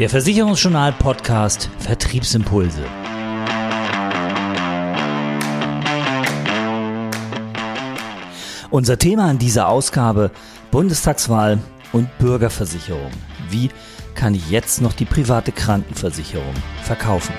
Der Versicherungsjournal Podcast Vertriebsimpulse. Unser Thema in dieser Ausgabe Bundestagswahl und Bürgerversicherung. Wie kann ich jetzt noch die private Krankenversicherung verkaufen?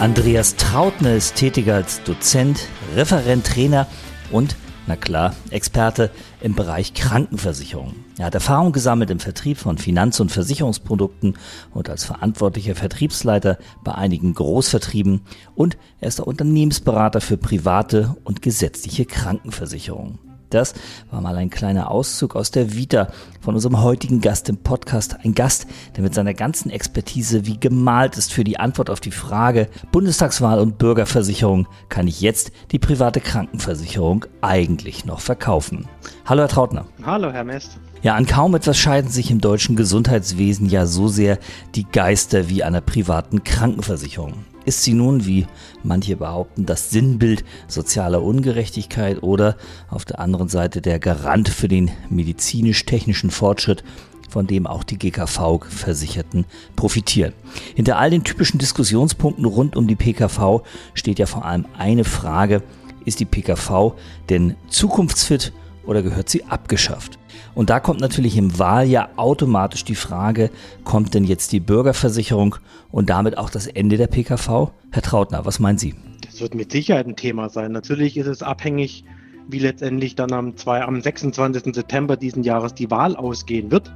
Andreas Trautner ist tätiger als Dozent, Referent, Trainer und na klar, Experte im Bereich Krankenversicherung. Er hat Erfahrung gesammelt im Vertrieb von Finanz- und Versicherungsprodukten und als verantwortlicher Vertriebsleiter bei einigen Großvertrieben und er ist der Unternehmensberater für private und gesetzliche Krankenversicherungen. Das war mal ein kleiner Auszug aus der Vita von unserem heutigen Gast im Podcast. Ein Gast, der mit seiner ganzen Expertise wie gemalt ist für die Antwort auf die Frage Bundestagswahl und Bürgerversicherung. Kann ich jetzt die private Krankenversicherung eigentlich noch verkaufen? Hallo, Herr Trautner. Hallo, Herr Mest. Ja, an kaum etwas scheiden sich im deutschen Gesundheitswesen ja so sehr die Geister wie an der privaten Krankenversicherung. Ist sie nun, wie manche behaupten, das Sinnbild sozialer Ungerechtigkeit oder auf der anderen Seite der Garant für den medizinisch-technischen Fortschritt, von dem auch die GKV-Versicherten profitieren? Hinter all den typischen Diskussionspunkten rund um die PKV steht ja vor allem eine Frage, ist die PKV denn zukunftsfit oder gehört sie abgeschafft? Und da kommt natürlich im Wahljahr automatisch die Frage, kommt denn jetzt die Bürgerversicherung und damit auch das Ende der PKV? Herr Trautner, was meinen Sie? Das wird mit Sicherheit ein Thema sein. Natürlich ist es abhängig, wie letztendlich dann am, 2, am 26. September diesen Jahres die Wahl ausgehen wird.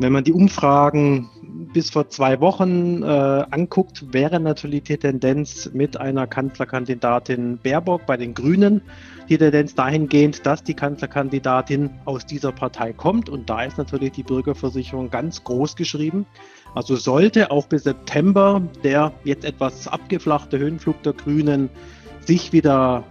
Wenn man die Umfragen bis vor zwei Wochen äh, anguckt, wäre natürlich die Tendenz mit einer Kanzlerkandidatin Baerbock bei den Grünen die Tendenz dahingehend, dass die Kanzlerkandidatin aus dieser Partei kommt. Und da ist natürlich die Bürgerversicherung ganz groß geschrieben. Also sollte auch bis September der jetzt etwas abgeflachte Höhenflug der Grünen sich wieder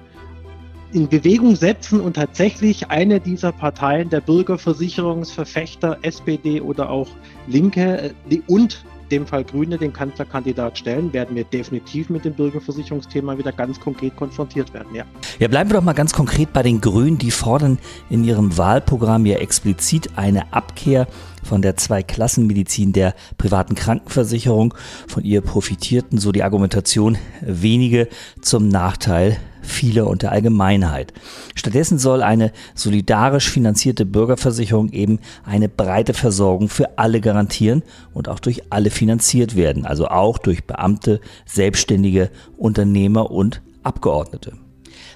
in Bewegung setzen und tatsächlich eine dieser Parteien, der Bürgerversicherungsverfechter, SPD oder auch Linke äh, und dem Fall Grüne den Kanzlerkandidat stellen, werden wir definitiv mit dem Bürgerversicherungsthema wieder ganz konkret konfrontiert werden. Ja. ja, bleiben wir doch mal ganz konkret bei den Grünen. Die fordern in ihrem Wahlprogramm ja explizit eine Abkehr von der Zweiklassenmedizin der privaten Krankenversicherung. Von ihr profitierten, so die Argumentation, wenige zum Nachteil viele und der Allgemeinheit. Stattdessen soll eine solidarisch finanzierte Bürgerversicherung eben eine breite Versorgung für alle garantieren und auch durch alle finanziert werden, also auch durch Beamte, Selbstständige, Unternehmer und Abgeordnete.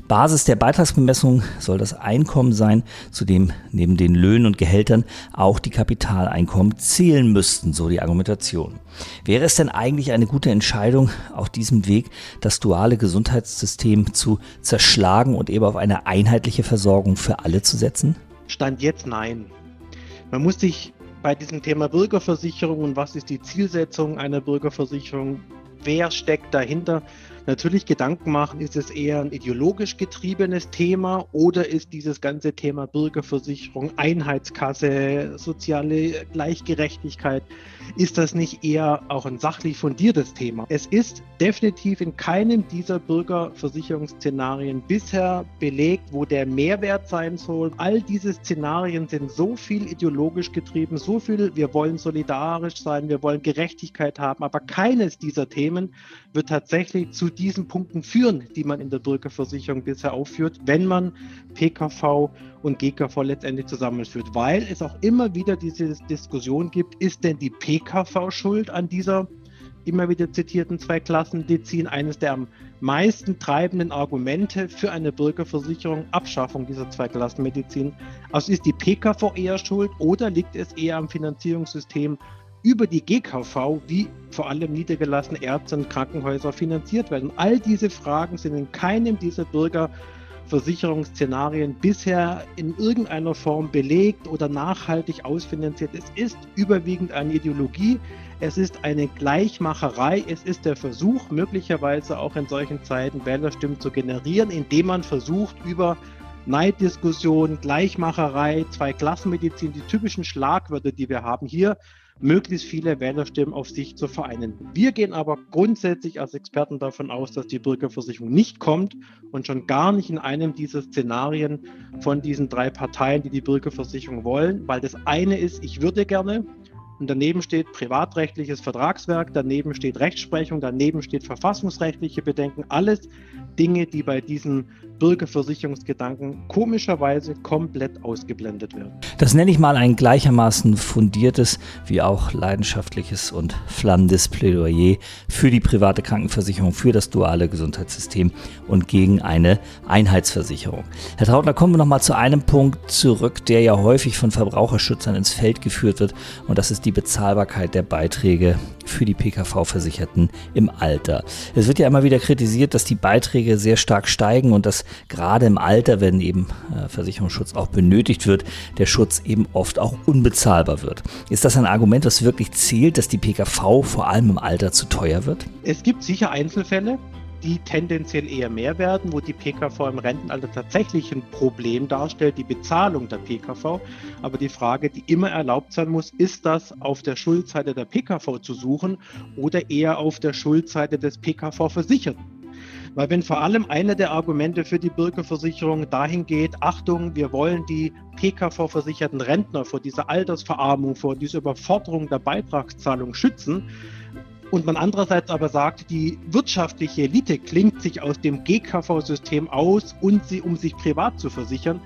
Basis der Beitragsbemessung soll das Einkommen sein, zu dem neben den Löhnen und Gehältern auch die Kapitaleinkommen zählen müssten, so die Argumentation. Wäre es denn eigentlich eine gute Entscheidung, auf diesem Weg das duale Gesundheitssystem zu zerschlagen und eben auf eine einheitliche Versorgung für alle zu setzen? Stand jetzt nein. Man muss sich bei diesem Thema Bürgerversicherung und was ist die Zielsetzung einer Bürgerversicherung, wer steckt dahinter, natürlich Gedanken machen, ist es eher ein ideologisch getriebenes Thema oder ist dieses ganze Thema Bürgerversicherung, Einheitskasse, soziale Gleichgerechtigkeit, ist das nicht eher auch ein sachlich fundiertes Thema? Es ist definitiv in keinem dieser Bürgerversicherungsszenarien bisher belegt, wo der Mehrwert sein soll. All diese Szenarien sind so viel ideologisch getrieben, so viel, wir wollen solidarisch sein, wir wollen Gerechtigkeit haben, aber keines dieser Themen wird tatsächlich zu diesen Punkten führen, die man in der Bürgerversicherung bisher aufführt, wenn man PKV und GKV letztendlich zusammenführt, weil es auch immer wieder diese Diskussion gibt, ist denn die PKV schuld an dieser immer wieder zitierten Zweiklassenmedizin, eines der am meisten treibenden Argumente für eine Bürgerversicherung, Abschaffung dieser Zweiklassenmedizin. Also ist die PKV eher schuld oder liegt es eher am Finanzierungssystem über die GKV, wie vor allem niedergelassene Ärzte und Krankenhäuser finanziert werden. All diese Fragen sind in keinem dieser Bürgerversicherungsszenarien bisher in irgendeiner Form belegt oder nachhaltig ausfinanziert. Es ist überwiegend eine Ideologie, es ist eine Gleichmacherei, es ist der Versuch, möglicherweise auch in solchen Zeiten Wählerstimmen zu generieren, indem man versucht, über Neiddiskussion, Gleichmacherei, Zweiklassenmedizin, die typischen Schlagwörter, die wir haben hier, möglichst viele Wählerstimmen auf sich zu vereinen. Wir gehen aber grundsätzlich als Experten davon aus, dass die Bürgerversicherung nicht kommt und schon gar nicht in einem dieser Szenarien von diesen drei Parteien, die die Bürgerversicherung wollen, weil das eine ist, ich würde gerne, und daneben steht privatrechtliches Vertragswerk, daneben steht Rechtsprechung, daneben steht verfassungsrechtliche Bedenken. Alles Dinge, die bei diesen Bürgerversicherungsgedanken komischerweise komplett ausgeblendet werden. Das nenne ich mal ein gleichermaßen fundiertes wie auch leidenschaftliches und flammendes Plädoyer für die private Krankenversicherung, für das duale Gesundheitssystem und gegen eine Einheitsversicherung. Herr Trautner, kommen wir nochmal zu einem Punkt zurück, der ja häufig von Verbraucherschützern ins Feld geführt wird und das ist die Bezahlbarkeit der Beiträge für die PKV-Versicherten im Alter. Es wird ja immer wieder kritisiert, dass die Beiträge sehr stark steigen und dass gerade im Alter, wenn eben äh, Versicherungsschutz auch benötigt wird, der Schutz eben oft auch unbezahlbar wird. Ist das ein Argument, was wirklich zählt, dass die PKV vor allem im Alter zu teuer wird? Es gibt sicher Einzelfälle, die tendenziell eher mehr werden, wo die PKV im Rentenalter tatsächlich ein Problem darstellt, die Bezahlung der PKV. Aber die Frage, die immer erlaubt sein muss, ist das auf der Schuldseite der PKV zu suchen oder eher auf der Schuldseite des PKV-Versicherten? Weil wenn vor allem eine der Argumente für die Bürgerversicherung dahin geht, Achtung, wir wollen die PKV-versicherten Rentner vor dieser Altersverarmung, vor dieser Überforderung der Beitragszahlung schützen, und man andererseits aber sagt, die wirtschaftliche Elite klingt sich aus dem GKV-System aus und sie, um sich privat zu versichern.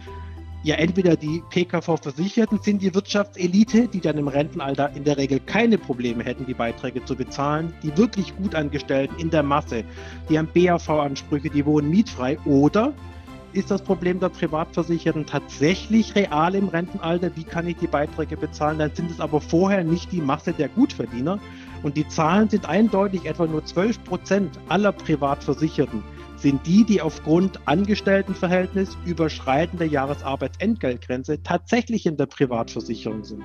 Ja, entweder die PKV-Versicherten sind die Wirtschaftselite, die dann im Rentenalter in der Regel keine Probleme hätten, die Beiträge zu bezahlen, die wirklich gut Angestellten in der Masse, die haben BAV-Ansprüche, die wohnen mietfrei, oder ist das Problem der Privatversicherten tatsächlich real im Rentenalter? Wie kann ich die Beiträge bezahlen? Dann sind es aber vorher nicht die Masse der Gutverdiener. Und die Zahlen sind eindeutig, etwa nur 12 Prozent aller Privatversicherten sind die, die aufgrund Angestelltenverhältnis überschreitender Jahresarbeitsentgeltgrenze tatsächlich in der Privatversicherung sind.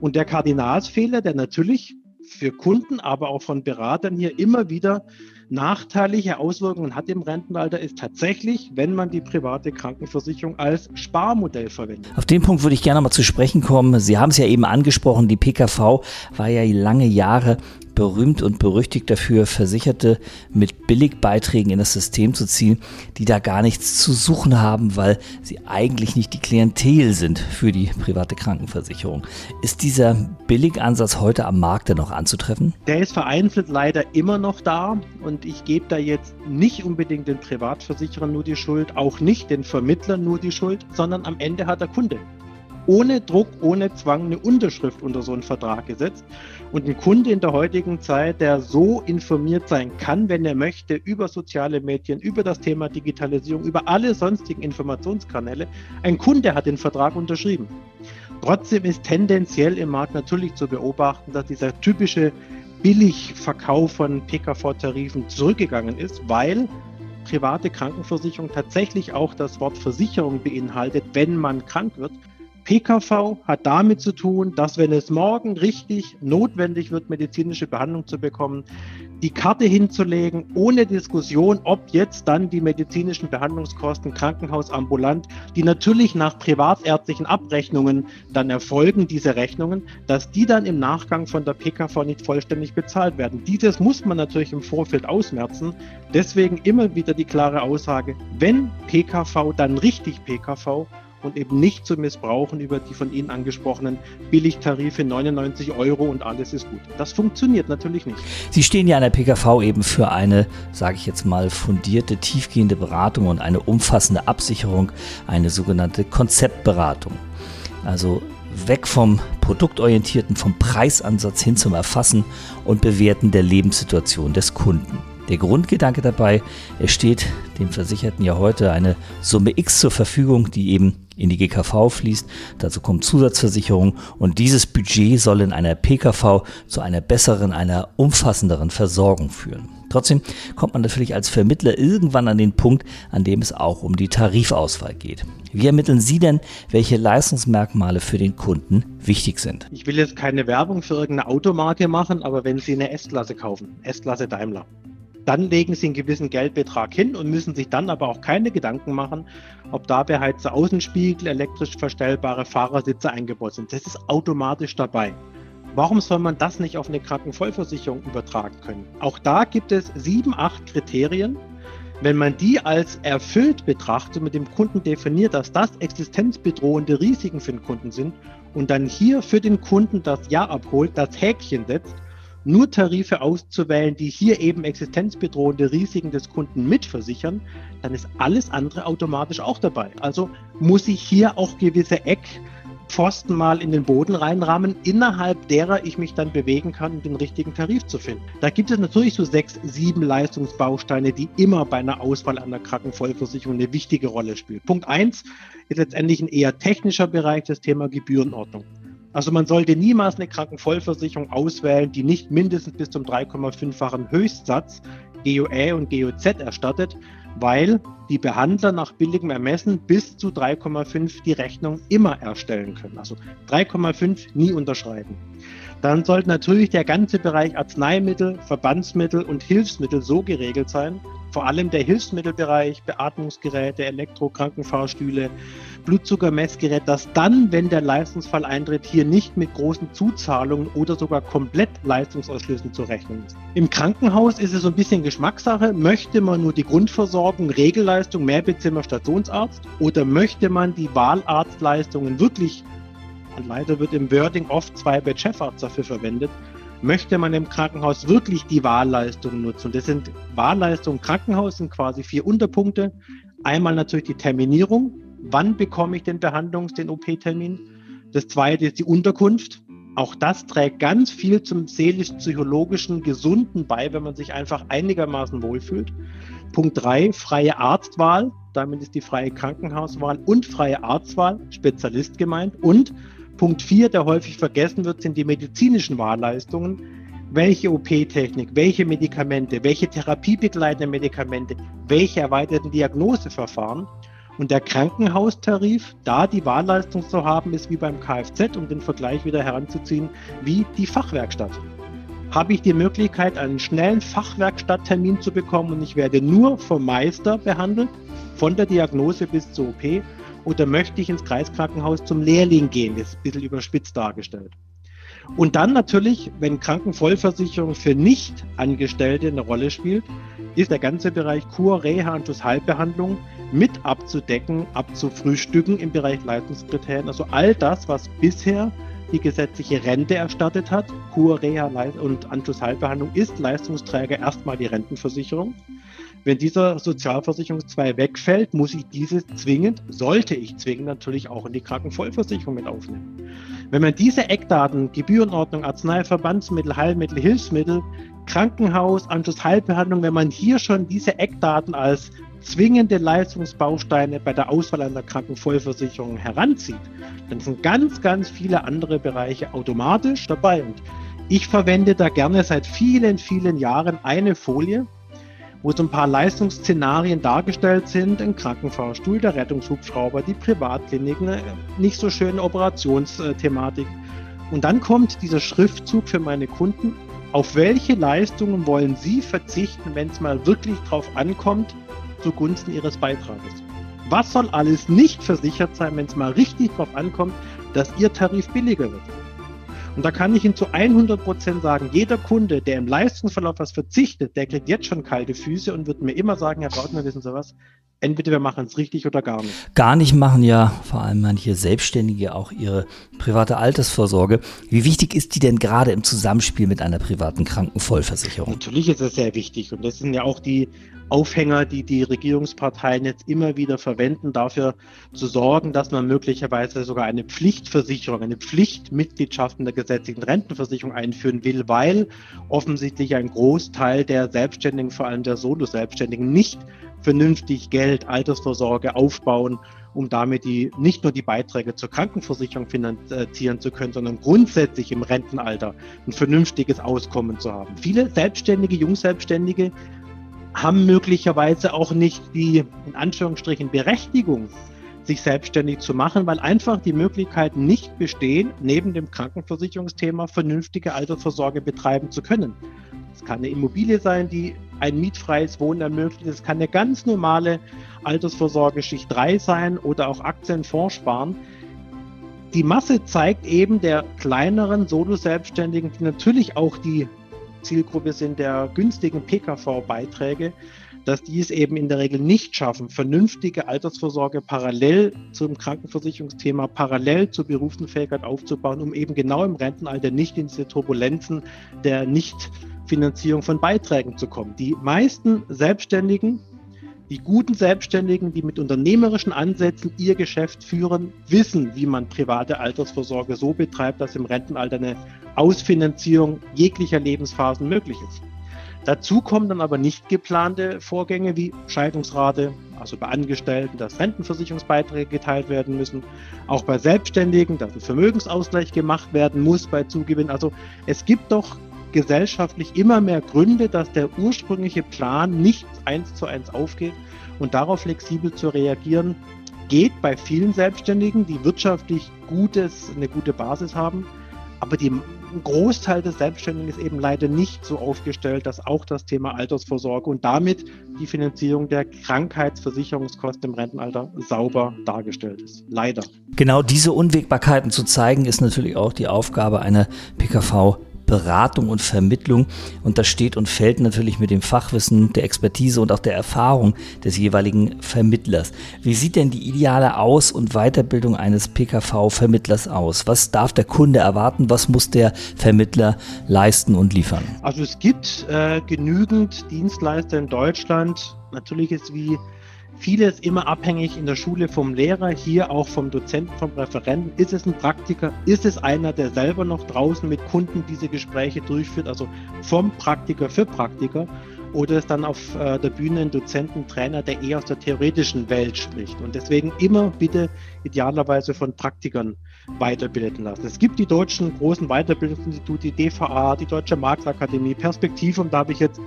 Und der Kardinalsfehler, der natürlich für Kunden, aber auch von Beratern hier immer wieder nachteilige Auswirkungen hat im Rentenalter, ist tatsächlich, wenn man die private Krankenversicherung als Sparmodell verwendet. Auf den Punkt würde ich gerne mal zu sprechen kommen. Sie haben es ja eben angesprochen, die PKV war ja lange Jahre berühmt und berüchtigt dafür, Versicherte mit Billigbeiträgen in das System zu ziehen, die da gar nichts zu suchen haben, weil sie eigentlich nicht die Klientel sind für die private Krankenversicherung. Ist dieser Billigansatz heute am Markt denn noch anzutreffen? Der ist vereinzelt leider immer noch da und ich gebe da jetzt nicht unbedingt den Privatversicherern nur die Schuld, auch nicht den Vermittlern nur die Schuld, sondern am Ende hat der Kunde ohne Druck, ohne Zwang eine Unterschrift unter so einen Vertrag gesetzt. Und ein Kunde in der heutigen Zeit, der so informiert sein kann, wenn er möchte, über soziale Medien, über das Thema Digitalisierung, über alle sonstigen Informationskanäle, ein Kunde hat den Vertrag unterschrieben. Trotzdem ist tendenziell im Markt natürlich zu beobachten, dass dieser typische Billigverkauf von PKV-Tarifen zurückgegangen ist, weil private Krankenversicherung tatsächlich auch das Wort Versicherung beinhaltet, wenn man krank wird. PKV hat damit zu tun, dass wenn es morgen richtig notwendig wird, medizinische Behandlung zu bekommen, die Karte hinzulegen, ohne Diskussion, ob jetzt dann die medizinischen Behandlungskosten krankenhausambulant, die natürlich nach privatärztlichen Abrechnungen dann erfolgen, diese Rechnungen, dass die dann im Nachgang von der PKV nicht vollständig bezahlt werden. Dieses muss man natürlich im Vorfeld ausmerzen. Deswegen immer wieder die klare Aussage, wenn PKV, dann richtig PKV und eben nicht zu missbrauchen über die von Ihnen angesprochenen Billigtarife 99 Euro und alles ist gut. Das funktioniert natürlich nicht. Sie stehen ja an der PKV eben für eine, sage ich jetzt mal, fundierte, tiefgehende Beratung und eine umfassende Absicherung, eine sogenannte Konzeptberatung. Also weg vom produktorientierten, vom Preisansatz hin zum Erfassen und Bewerten der Lebenssituation des Kunden. Der Grundgedanke dabei, es steht dem Versicherten ja heute eine Summe X zur Verfügung, die eben in die GKV fließt. Dazu kommt Zusatzversicherung und dieses Budget soll in einer PKV zu einer besseren, einer umfassenderen Versorgung führen. Trotzdem kommt man natürlich als Vermittler irgendwann an den Punkt, an dem es auch um die Tarifauswahl geht. Wie ermitteln Sie denn, welche Leistungsmerkmale für den Kunden wichtig sind? Ich will jetzt keine Werbung für irgendeine Automarke machen, aber wenn Sie eine S-Klasse kaufen, S-Klasse Daimler, dann legen sie einen gewissen Geldbetrag hin und müssen sich dann aber auch keine Gedanken machen, ob da beheizte Außenspiegel, elektrisch verstellbare Fahrersitze eingebaut sind. Das ist automatisch dabei. Warum soll man das nicht auf eine Krankenvollversicherung übertragen können? Auch da gibt es sieben, acht Kriterien. Wenn man die als erfüllt betrachtet und mit dem Kunden definiert, dass das existenzbedrohende Risiken für den Kunden sind und dann hier für den Kunden das Ja abholt, das Häkchen setzt, nur Tarife auszuwählen, die hier eben existenzbedrohende Risiken des Kunden mitversichern, dann ist alles andere automatisch auch dabei. Also muss ich hier auch gewisse Eckpfosten mal in den Boden reinrahmen, innerhalb derer ich mich dann bewegen kann, um den richtigen Tarif zu finden. Da gibt es natürlich so sechs, sieben Leistungsbausteine, die immer bei einer Auswahl einer Krankenvollversicherung eine wichtige Rolle spielen. Punkt eins ist letztendlich ein eher technischer Bereich, das Thema Gebührenordnung. Also man sollte niemals eine Krankenvollversicherung auswählen, die nicht mindestens bis zum 3,5-fachen Höchstsatz GOE und GOZ erstattet, weil die Behandler nach billigem Ermessen bis zu 3,5 die Rechnung immer erstellen können. Also 3,5 nie unterschreiben. Dann sollte natürlich der ganze Bereich Arzneimittel, Verbandsmittel und Hilfsmittel so geregelt sein, vor allem der Hilfsmittelbereich, Beatmungsgeräte, Elektro-Krankenfahrstühle, Blutzuckermessgerät, dass dann, wenn der Leistungsfall eintritt, hier nicht mit großen Zuzahlungen oder sogar komplett Leistungsausschlüssen zu rechnen ist. Im Krankenhaus ist es so ein bisschen Geschmackssache. Möchte man nur die Grundversorgung, Regelleistung, Mehrbettzimmer, Stationsarzt oder möchte man die Wahlarztleistungen wirklich, und leider wird im Wording oft zwei Bett Chefarzt dafür verwendet, möchte man im Krankenhaus wirklich die Wahlleistungen nutzen. Das sind Wahlleistungen Krankenhaus sind quasi vier Unterpunkte. Einmal natürlich die Terminierung. Wann bekomme ich den Behandlungs-, den OP-Termin? Das zweite ist die Unterkunft. Auch das trägt ganz viel zum seelisch-psychologischen Gesunden bei, wenn man sich einfach einigermaßen wohlfühlt. Punkt drei, freie Arztwahl. Damit ist die freie Krankenhauswahl und freie Arztwahl, Spezialist gemeint. Und Punkt 4, der häufig vergessen wird, sind die medizinischen Wahlleistungen. Welche OP-Technik, welche Medikamente, welche therapiebegleitenden Medikamente, welche erweiterten Diagnoseverfahren. Und der Krankenhaustarif, da die Wahlleistung zu haben, ist wie beim Kfz, um den Vergleich wieder heranzuziehen, wie die Fachwerkstatt. Habe ich die Möglichkeit, einen schnellen Fachwerkstatttermin zu bekommen und ich werde nur vom Meister behandelt, von der Diagnose bis zur OP oder möchte ich ins Kreiskrankenhaus zum Lehrling gehen? Das ist ein bisschen überspitzt dargestellt. Und dann natürlich, wenn Krankenvollversicherung für Nicht-Angestellte eine Rolle spielt, ist der ganze Bereich Kur, Reha und Heilbehandlung mit abzudecken, abzufrühstücken im Bereich Leistungskriterien. Also all das, was bisher die gesetzliche Rente erstattet hat, Kur, Reha und Anschlussheilbehandlung, ist Leistungsträger erstmal die Rentenversicherung. Wenn dieser Sozialversicherungszweig wegfällt, muss ich diese zwingend, sollte ich zwingend natürlich auch in die Krankenvollversicherung mit aufnehmen. Wenn man diese Eckdaten, Gebührenordnung, Arznei, Verbandsmittel, Heilmittel, Hilfsmittel, Krankenhaus, Anschlussheilbehandlung, wenn man hier schon diese Eckdaten als zwingende Leistungsbausteine bei der Auswahl einer Krankenvollversicherung heranzieht, dann sind ganz, ganz viele andere Bereiche automatisch dabei. Und ich verwende da gerne seit vielen, vielen Jahren eine Folie, wo so ein paar Leistungsszenarien dargestellt sind, ein Krankenfahrstuhl, der Rettungshubschrauber, die Privatklinik, eine nicht so schöne Operationsthematik. Und dann kommt dieser Schriftzug für meine Kunden, auf welche Leistungen wollen Sie verzichten, wenn es mal wirklich drauf ankommt, zugunsten Ihres Beitrages? Was soll alles nicht versichert sein, wenn es mal richtig drauf ankommt, dass Ihr Tarif billiger wird? Und da kann ich Ihnen zu 100 Prozent sagen, jeder Kunde, der im Leistungsverlauf was verzichtet, der kriegt jetzt schon kalte Füße und wird mir immer sagen, Herr Brautner, wissen Sie was? Entweder wir machen es richtig oder gar nicht. Gar nicht machen ja vor allem manche Selbstständige auch ihre private Altersvorsorge. Wie wichtig ist die denn gerade im Zusammenspiel mit einer privaten Krankenvollversicherung? Natürlich ist es sehr wichtig und das sind ja auch die Aufhänger, die die Regierungsparteien jetzt immer wieder verwenden, dafür zu sorgen, dass man möglicherweise sogar eine Pflichtversicherung, eine Pflichtmitgliedschaft in der gesetzlichen Rentenversicherung einführen will, weil offensichtlich ein Großteil der Selbstständigen, vor allem der Solo-Selbstständigen, nicht vernünftig Geld, Altersvorsorge aufbauen, um damit die, nicht nur die Beiträge zur Krankenversicherung finanzieren zu können, sondern grundsätzlich im Rentenalter ein vernünftiges Auskommen zu haben. Viele Selbstständige, Jungselbstständige haben möglicherweise auch nicht die, in Anführungsstrichen, Berechtigung, sich selbstständig zu machen, weil einfach die Möglichkeiten nicht bestehen, neben dem Krankenversicherungsthema vernünftige Altersvorsorge betreiben zu können. Es kann eine Immobilie sein, die ein mietfreies Wohnen ermöglicht. Es kann eine ganz normale Altersvorsorge Schicht 3 sein oder auch Aktienfonds sparen. die Masse zeigt eben der kleineren Solo-Selbstständigen, die natürlich auch die Zielgruppe sind der günstigen PKV-Beiträge, dass die es eben in der Regel nicht schaffen, vernünftige Altersvorsorge parallel zum Krankenversicherungsthema, parallel zur Berufsunfähigkeit aufzubauen, um eben genau im Rentenalter nicht in diese Turbulenzen der Nichtfinanzierung von Beiträgen zu kommen. Die meisten Selbstständigen, die guten Selbstständigen, die mit unternehmerischen Ansätzen ihr Geschäft führen, wissen, wie man private Altersvorsorge so betreibt, dass im Rentenalter eine Ausfinanzierung jeglicher Lebensphasen möglich ist. Dazu kommen dann aber nicht geplante Vorgänge wie Scheidungsrate, also bei Angestellten, dass Rentenversicherungsbeiträge geteilt werden müssen, auch bei Selbstständigen, dass ein Vermögensausgleich gemacht werden muss bei Zugewinn. Also es gibt doch gesellschaftlich immer mehr Gründe, dass der ursprüngliche Plan nicht eins zu eins aufgeht und darauf flexibel zu reagieren, geht bei vielen Selbstständigen, die wirtschaftlich gutes, eine gute Basis haben, aber die ein Großteil des Selbstständigen ist eben leider nicht so aufgestellt, dass auch das Thema Altersvorsorge und damit die Finanzierung der Krankheitsversicherungskosten im Rentenalter sauber dargestellt ist. Leider. Genau diese Unwägbarkeiten zu zeigen, ist natürlich auch die Aufgabe einer PKV Beratung und Vermittlung. Und das steht und fällt natürlich mit dem Fachwissen, der Expertise und auch der Erfahrung des jeweiligen Vermittlers. Wie sieht denn die ideale Aus- und Weiterbildung eines PKV-Vermittlers aus? Was darf der Kunde erwarten? Was muss der Vermittler leisten und liefern? Also es gibt äh, genügend Dienstleister in Deutschland. Natürlich ist wie Vieles immer abhängig in der Schule vom Lehrer, hier auch vom Dozenten, vom Referenten. Ist es ein Praktiker? Ist es einer, der selber noch draußen mit Kunden diese Gespräche durchführt? Also vom Praktiker für Praktiker. Oder ist dann auf äh, der Bühne ein Dozenten, Trainer, der eher aus der theoretischen Welt spricht? Und deswegen immer bitte idealerweise von Praktikern weiterbilden lassen. Es gibt die deutschen großen Weiterbildungsinstitute, die DVA, die Deutsche Marktakademie, Perspektivum, da habe ich jetzt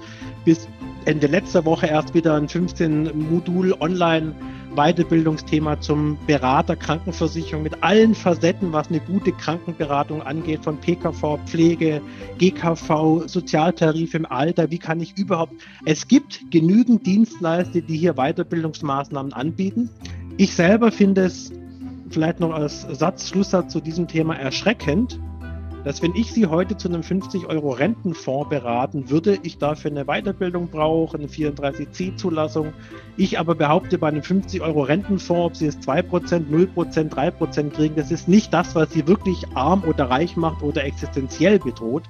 bis Ende letzter Woche erst wieder ein 15-Modul online Weiterbildungsthema zum Berater Krankenversicherung mit allen Facetten, was eine gute Krankenberatung angeht, von PKV, Pflege, GKV, Sozialtarif im Alter. Wie kann ich überhaupt? Es gibt genügend Dienstleister, die hier Weiterbildungsmaßnahmen anbieten. Ich selber finde es vielleicht noch als Satz, Schlusssatz zu diesem Thema erschreckend, dass wenn ich Sie heute zu einem 50 Euro Rentenfonds beraten würde, ich dafür eine Weiterbildung brauche, eine 34C-Zulassung. Ich aber behaupte, bei einem 50 Euro Rentenfonds, ob Sie es 2%, 0%, 3% kriegen, das ist nicht das, was Sie wirklich arm oder reich macht oder existenziell bedroht.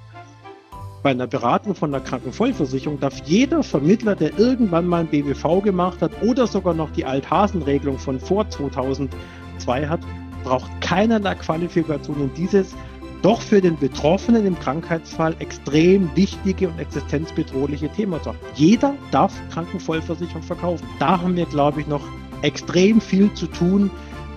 Bei einer Beratung von der Krankenvollversicherung darf jeder Vermittler, der irgendwann mal ein BWV gemacht hat oder sogar noch die Althasenregelung von vor 2002 hat, braucht keinerlei Qualifikation in dieses doch für den Betroffenen im Krankheitsfall extrem wichtige und existenzbedrohliche Thema zu haben. Jeder darf Krankenvollversicherung verkaufen. Da haben wir, glaube ich, noch extrem viel zu tun,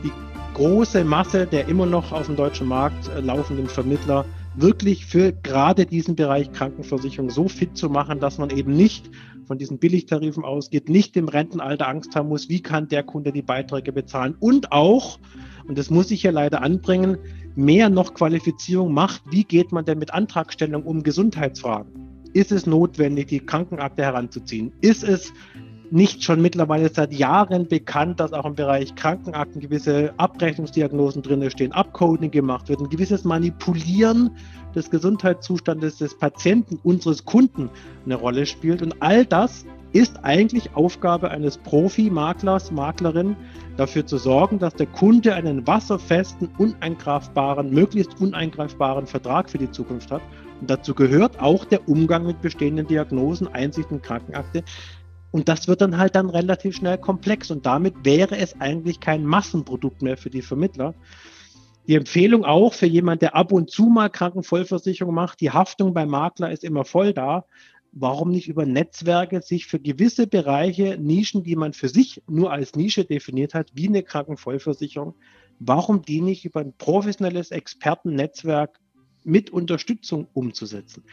die große Masse der immer noch auf dem deutschen Markt äh, laufenden Vermittler wirklich für gerade diesen Bereich Krankenversicherung so fit zu machen, dass man eben nicht von diesen Billigtarifen ausgeht, nicht im Rentenalter Angst haben muss, wie kann der Kunde die Beiträge bezahlen und auch, und das muss ich hier leider anbringen, mehr noch Qualifizierung macht, wie geht man denn mit Antragstellung um Gesundheitsfragen? Ist es notwendig, die Krankenakte heranzuziehen? Ist es nicht schon mittlerweile seit Jahren bekannt, dass auch im Bereich Krankenakten gewisse Abrechnungsdiagnosen drin stehen, Upcoding gemacht wird, ein gewisses Manipulieren des Gesundheitszustandes des Patienten, unseres Kunden eine Rolle spielt. Und all das ist eigentlich Aufgabe eines Profi-Maklers, Maklerin, dafür zu sorgen, dass der Kunde einen wasserfesten, uneingreifbaren, möglichst uneingreifbaren Vertrag für die Zukunft hat. Und dazu gehört auch der Umgang mit bestehenden Diagnosen, Einsichten, Krankenakte. Und das wird dann halt dann relativ schnell komplex. Und damit wäre es eigentlich kein Massenprodukt mehr für die Vermittler. Die Empfehlung auch für jemand, der ab und zu mal Krankenvollversicherung macht, die Haftung beim Makler ist immer voll da warum nicht über Netzwerke sich für gewisse Bereiche, Nischen, die man für sich nur als Nische definiert hat, wie eine Krankenvollversicherung, warum die nicht über ein professionelles Expertennetzwerk mit Unterstützung umzusetzen?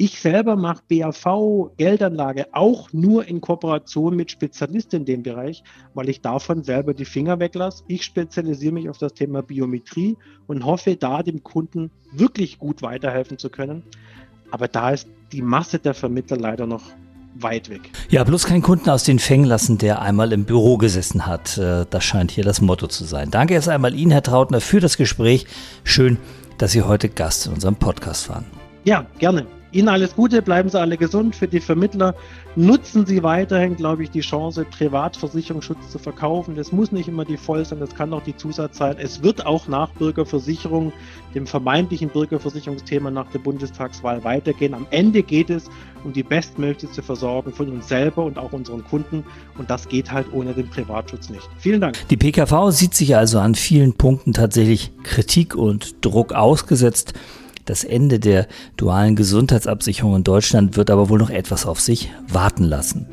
Ich selber mache BAV, Geldanlage auch nur in Kooperation mit Spezialisten in dem Bereich, weil ich davon selber die Finger weglasse. Ich spezialisiere mich auf das Thema Biometrie und hoffe, da dem Kunden wirklich gut weiterhelfen zu können. Aber da ist die Masse der Vermittler leider noch weit weg. Ja, bloß keinen Kunden aus den Fängen lassen, der einmal im Büro gesessen hat. Äh, das scheint hier das Motto zu sein. Danke erst einmal Ihnen, Herr Trautner, für das Gespräch. Schön, dass Sie heute Gast in unserem Podcast waren. Ja, gerne. Ihnen alles Gute, bleiben Sie alle gesund. Für die Vermittler nutzen Sie weiterhin, glaube ich, die Chance, Privatversicherungsschutz zu verkaufen. Das muss nicht immer die voll sein, das kann auch die Zusatz sein. Es wird auch nach Bürgerversicherung, dem vermeintlichen Bürgerversicherungsthema nach der Bundestagswahl weitergehen. Am Ende geht es um die bestmöglichste Versorgung von uns selber und auch unseren Kunden. Und das geht halt ohne den Privatschutz nicht. Vielen Dank. Die PKV sieht sich also an vielen Punkten tatsächlich Kritik und Druck ausgesetzt. Das Ende der dualen Gesundheitsabsicherung in Deutschland wird aber wohl noch etwas auf sich warten lassen.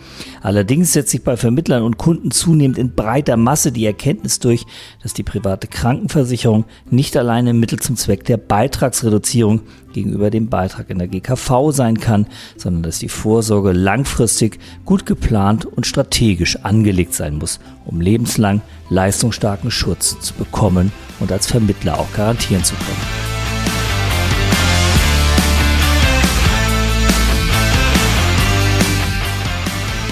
Allerdings setzt sich bei Vermittlern und Kunden zunehmend in breiter Masse die Erkenntnis durch, dass die private Krankenversicherung nicht alleine Mittel zum Zweck der Beitragsreduzierung gegenüber dem Beitrag in der GKV sein kann, sondern dass die Vorsorge langfristig gut geplant und strategisch angelegt sein muss, um lebenslang leistungsstarken Schutz zu bekommen und als Vermittler auch garantieren zu können.